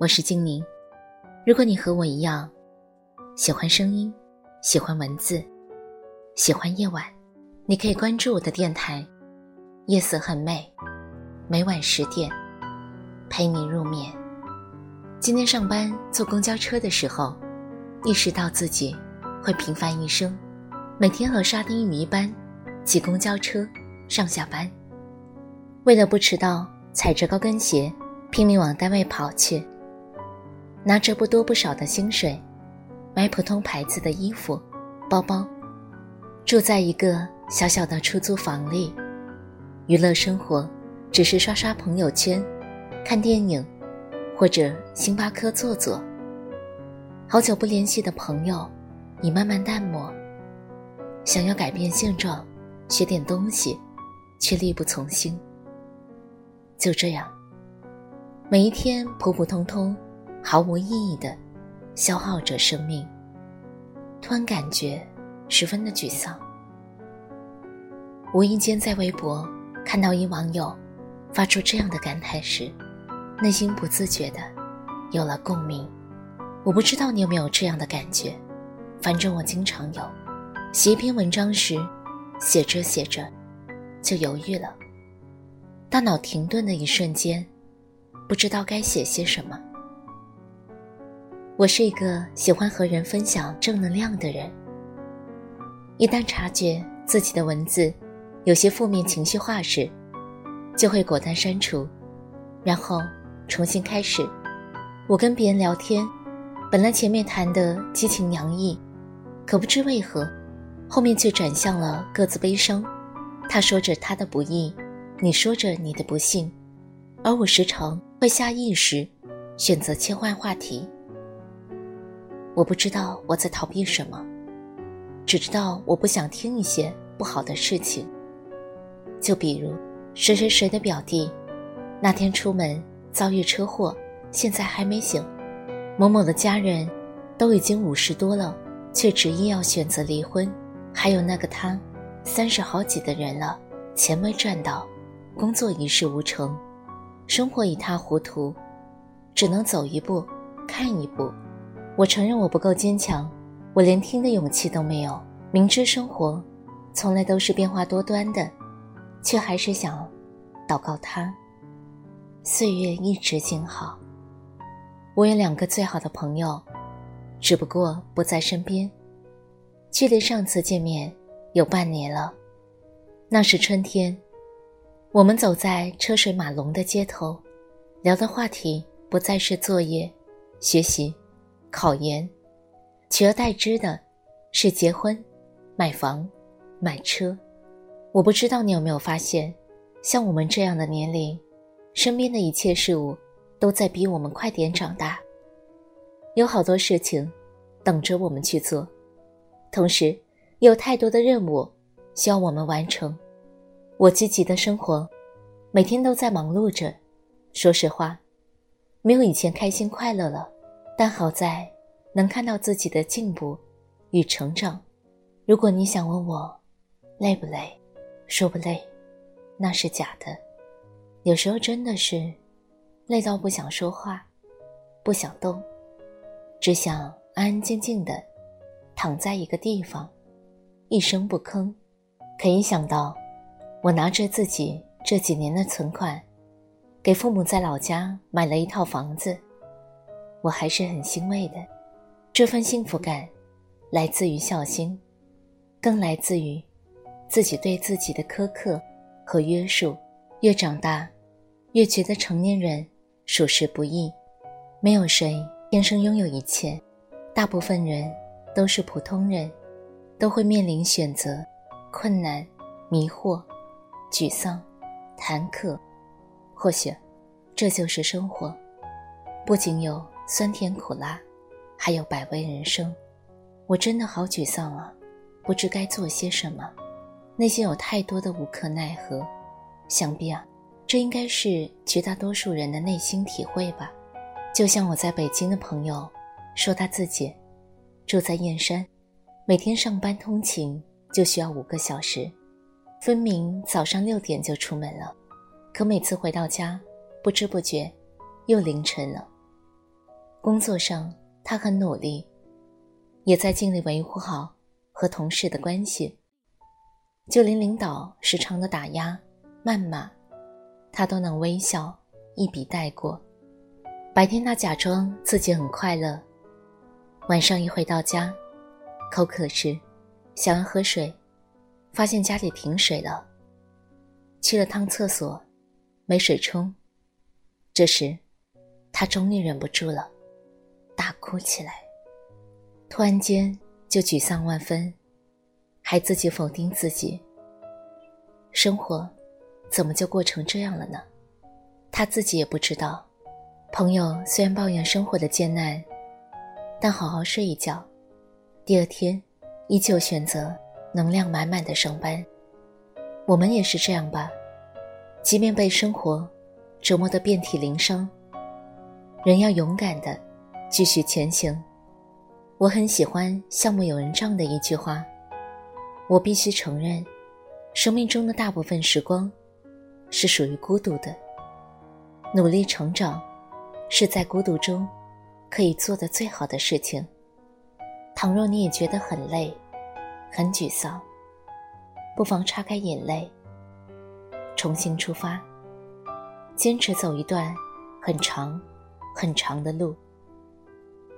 我是精灵，如果你和我一样喜欢声音，喜欢文字，喜欢夜晚，你可以关注我的电台。夜色很美，每晚十点陪你入眠。今天上班坐公交车的时候，意识到自己会平凡一生，每天和沙丁鱼一般挤公交车上下班，为了不迟到，踩着高跟鞋拼命往单位跑去。拿着不多不少的薪水，买普通牌子的衣服、包包，住在一个小小的出租房里，娱乐生活只是刷刷朋友圈、看电影，或者星巴克坐坐。好久不联系的朋友，已慢慢淡漠。想要改变现状，学点东西，却力不从心。就这样，每一天普普通通。毫无意义的消耗着生命，突然感觉十分的沮丧。无意间在微博看到一网友发出这样的感叹时，内心不自觉的有了共鸣。我不知道你有没有这样的感觉，反正我经常有。写一篇文章时，写着写着就犹豫了，大脑停顿的一瞬间，不知道该写些什么。我是一个喜欢和人分享正能量的人。一旦察觉自己的文字有些负面情绪化时，就会果断删除，然后重新开始。我跟别人聊天，本来前面谈的激情洋溢，可不知为何，后面却转向了各自悲伤。他说着他的不易，你说着你的不幸，而我时常会下意识选择切换话题。我不知道我在逃避什么，只知道我不想听一些不好的事情。就比如谁谁谁的表弟，那天出门遭遇车祸，现在还没醒；某某的家人，都已经五十多了，却执意要选择离婚；还有那个他，三十好几的人了，钱没赚到，工作一事无成，生活一塌糊涂，只能走一步看一步。我承认我不够坚强，我连听的勇气都没有。明知生活从来都是变化多端的，却还是想祷告他岁月一直静好。我有两个最好的朋友，只不过不在身边，距离上次见面有半年了。那是春天，我们走在车水马龙的街头，聊的话题不再是作业、学习。考研，取而代之的是结婚、买房、买车。我不知道你有没有发现，像我们这样的年龄，身边的一切事物都在逼我们快点长大。有好多事情等着我们去做，同时有太多的任务需要我们完成。我积极的生活，每天都在忙碌着。说实话，没有以前开心快乐了。但好在能看到自己的进步与成长。如果你想问我累不累，说不累，那是假的。有时候真的是累到不想说话，不想动，只想安安静静的躺在一个地方，一声不吭。可以想到，我拿着自己这几年的存款，给父母在老家买了一套房子。我还是很欣慰的，这份幸福感来自于孝心，更来自于自己对自己的苛刻和约束。越长大，越觉得成年人属实不易，没有谁天生拥有一切，大部分人都是普通人，都会面临选择、困难、迷惑、沮丧、坎坷。或许，这就是生活。不仅有酸甜苦辣，还有百味人生。我真的好沮丧啊，不知该做些什么。内心有太多的无可奈何。想必啊，这应该是绝大多数人的内心体会吧。就像我在北京的朋友说，他自己住在燕山，每天上班通勤就需要五个小时，分明早上六点就出门了，可每次回到家，不知不觉又凌晨了。工作上他很努力，也在尽力维护好和同事的关系，就连领导时常的打压。谩骂，他都能微笑一笔带过。白天他假装自己很快乐，晚上一回到家，口渴时想要喝水，发现家里停水了。去了趟厕所，没水冲。这时，他终于忍不住了，大哭起来。突然间就沮丧万分，还自己否定自己。生活。怎么就过成这样了呢？他自己也不知道。朋友虽然抱怨生活的艰难，但好好睡一觉，第二天依旧选择能量满满的上班。我们也是这样吧？即便被生活折磨得遍体鳞伤，人要勇敢的继续前行。我很喜欢项目有人这样的一句话：我必须承认，生命中的大部分时光。是属于孤独的，努力成长，是在孤独中可以做的最好的事情。倘若你也觉得很累、很沮丧，不妨擦干眼泪，重新出发，坚持走一段很长、很长的路。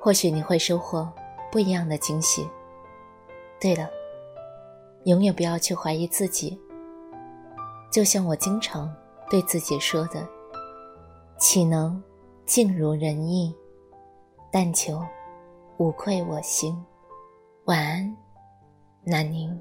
或许你会收获不一样的惊喜。对了，永远不要去怀疑自己。就像我经常对自己说的：“岂能尽如人意？但求无愧我心。”晚安，南宁。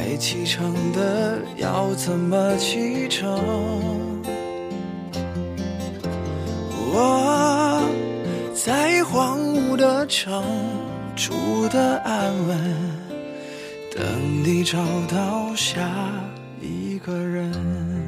该启程的要怎么启程？我在荒芜的城住的安稳，等你找到下一个人。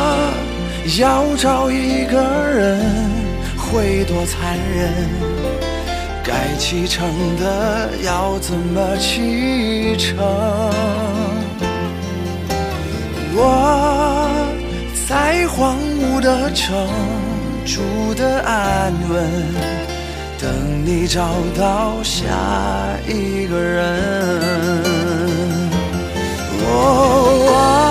要找一个人，会多残忍？该启程的要怎么启程？我。在荒芜的城住的安稳，等你找到下一个人。我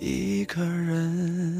一个人。